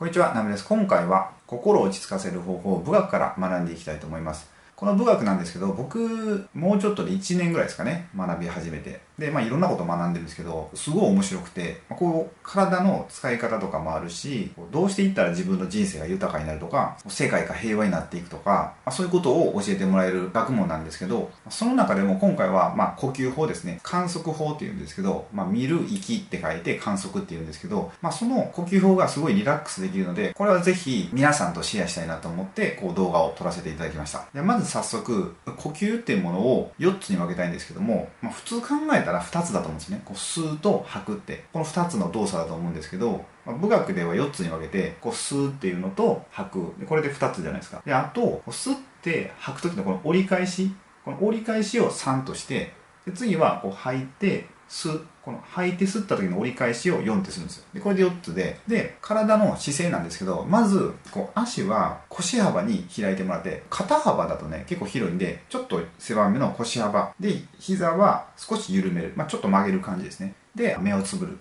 こんにちは、ナムです。今回は心を落ち着かせる方法を武学から学んでいきたいと思います。この武学なんですけど、僕、もうちょっとで1年ぐらいですかね、学び始めて。で、まあいろんなこと学んでるんですけど、すごい面白くて、まあ、こう、体の使い方とかもあるし、どうしていったら自分の人生が豊かになるとか、世界が平和になっていくとか、まあ、そういうことを教えてもらえる学問なんですけど、その中でも今回は、まあ呼吸法ですね、観測法っていうんですけど、まあ見る、息って書いて観測っていうんですけど、まあその呼吸法がすごいリラックスできるので、これはぜひ皆さんとシェアしたいなと思って、こう動画を撮らせていただきました。でまず早速、呼吸っていうものを4つに分けたいんですけども、まあ、普通考えたから2つだと思うんですね。こう吸うと吐くって、この2つの動作だと思うんですけど、まあ、武学では4つに分けて、こう吸うっていうのと吐く。でこれで2つじゃないですか。で、あと、吸って吐く時のこの折り返し、この折り返しを3として、で次はこう吐いて、吸この吐いて吸った時の折り返しを4ってするんですよ。でこれで4つでで体の姿勢なんですけどまずこう足は腰幅に開いてもらって肩幅だとね結構広いんでちょっと狭めの腰幅。で膝は少し緩める、まあ、ちょっと曲げる感じですね。で目をつぶる。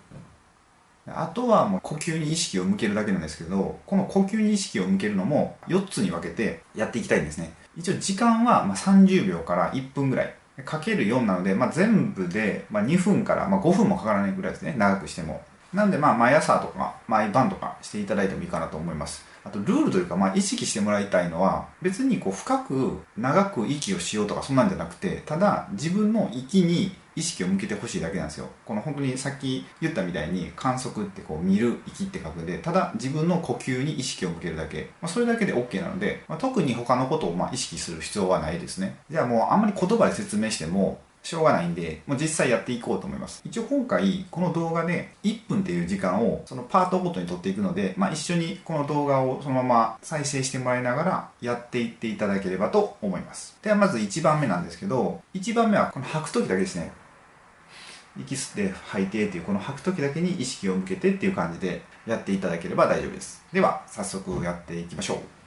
あとはもう呼吸に意識を向けるだけなんですけどこの呼吸に意識を向けるのも4つに分けてやっていきたいんですね。一応時間はま30秒から1分ぐらい。かける4なので、まあ、全部で、ま2分から、ま5分もかからないぐらいですね。長くしても。なんでまあ毎朝とか毎晩とかしていただいてもいいかなと思います。あとルールというかまあ意識してもらいたいのは別にこう深く長く息をしようとかそんなんじゃなくてただ自分の息に意識を向けてほしいだけなんですよこの本当にさっき言ったみたいに観測ってこう見る息って書くんでただ自分の呼吸に意識を向けるだけ、まあ、それだけで OK なので、まあ、特に他のことをま意識する必要はないですねじゃあもうあんまり言葉で説明してもしょうがないんで、もう実際やっていこうと思います。一応今回、この動画で1分っていう時間をそのパートごとに撮っていくので、まあ一緒にこの動画をそのまま再生してもらいながらやっていっていただければと思います。ではまず1番目なんですけど、1番目はこの吐く時だけですね。息吸って吐いてっていうこの吐く時だけに意識を向けてっていう感じでやっていただければ大丈夫です。では早速やっていきましょう。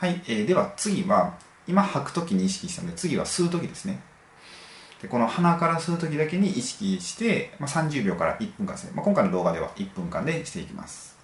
はい、えー、では次は今吐く時に意識したので次は吸う時ですね。でこの鼻から吸う時だけに意識して、まあ、30秒から1分間ですね、まあ、今回の動画では1分間でしていきます。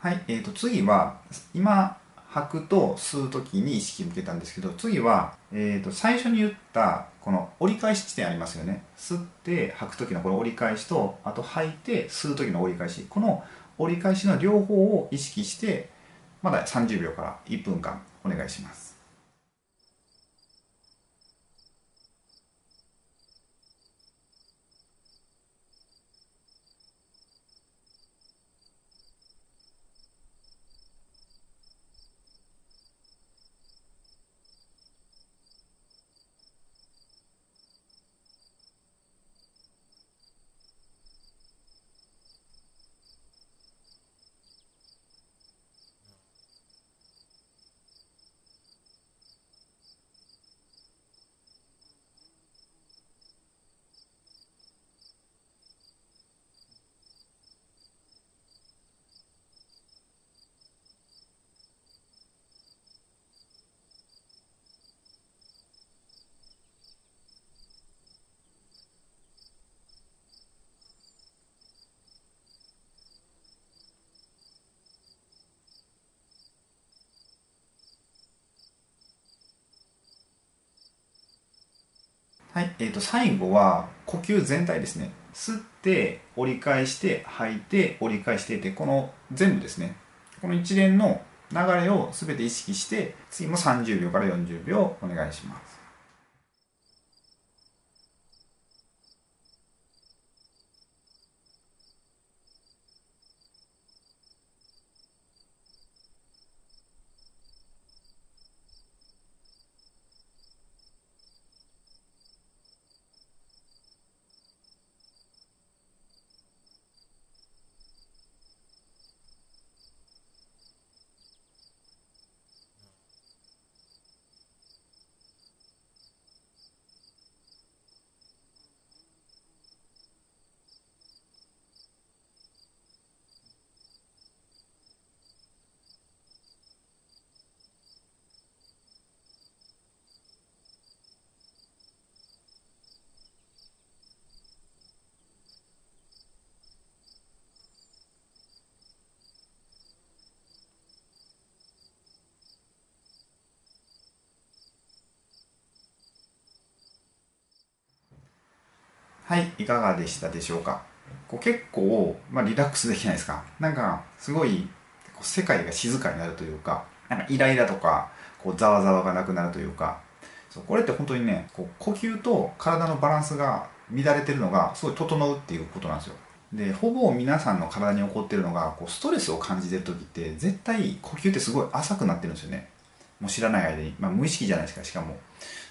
はい、えー、と次は今吐くと吸う時に意識向けたんですけど次は、えー、と最初に言ったこの折り返し地点ありますよね。吸って吐く時のこの折り返しとあと吐いて吸う時の折り返し。この折り返しの両方を意識してまだ30秒から1分間お願いします。はい、えー、と最後は呼吸全体ですね。吸って折り返して吐いて折り返してってこの全部ですね。この一連の流れを全て意識して次も30秒から40秒お願いします。はい。いかがでしたでしょうか？こう結構、まあ、リラックスできないですか？なんかすごいこう世界が静かになるというかなんかイライラとかこうざわざわがなくなるというかそうこれって本当にねこう呼吸と体のバランスが乱れてるのがすごい整うっていうことなんですよ。でほぼ皆さんの体に起こってるのがこうストレスを感じてる時って絶対呼吸ってすごい浅くなってるんですよね。もう知らない間に、まあ、無意識じゃないですかしかも。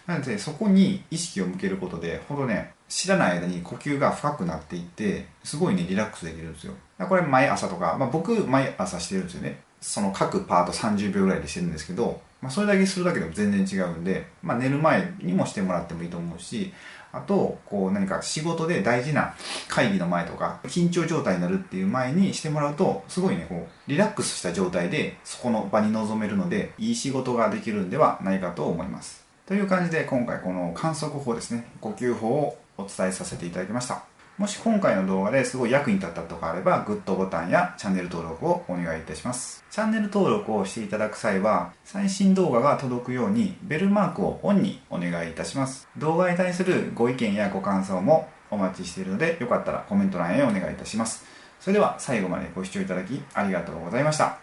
なのでそこに意識を向けることでほどね知らない間に呼吸が深くなっていってすごいねリラックスできるんですよ。これ毎朝とか、まあ、僕毎朝してるんですよね。その各パート30秒ぐらいでしてるんですけど、まあ、それだけするだけでも全然違うんで、まあ、寝る前にもしてもらってもいいと思うしあとこう何か仕事で大事な会議の前とか緊張状態になるっていう前にしてもらうとすごいねこうリラックスした状態でそこの場に臨めるのでいい仕事ができるんではないかと思います。という感じで今回この観測法ですね呼吸法をお伝えさせていただきました。もし今回の動画ですごい役に立ったとかあればグッドボタンやチャンネル登録をお願いいたします。チャンネル登録をしていただく際は最新動画が届くようにベルマークをオンにお願いいたします。動画に対するご意見やご感想もお待ちしているのでよかったらコメント欄へお願いいたします。それでは最後までご視聴いただきありがとうございました。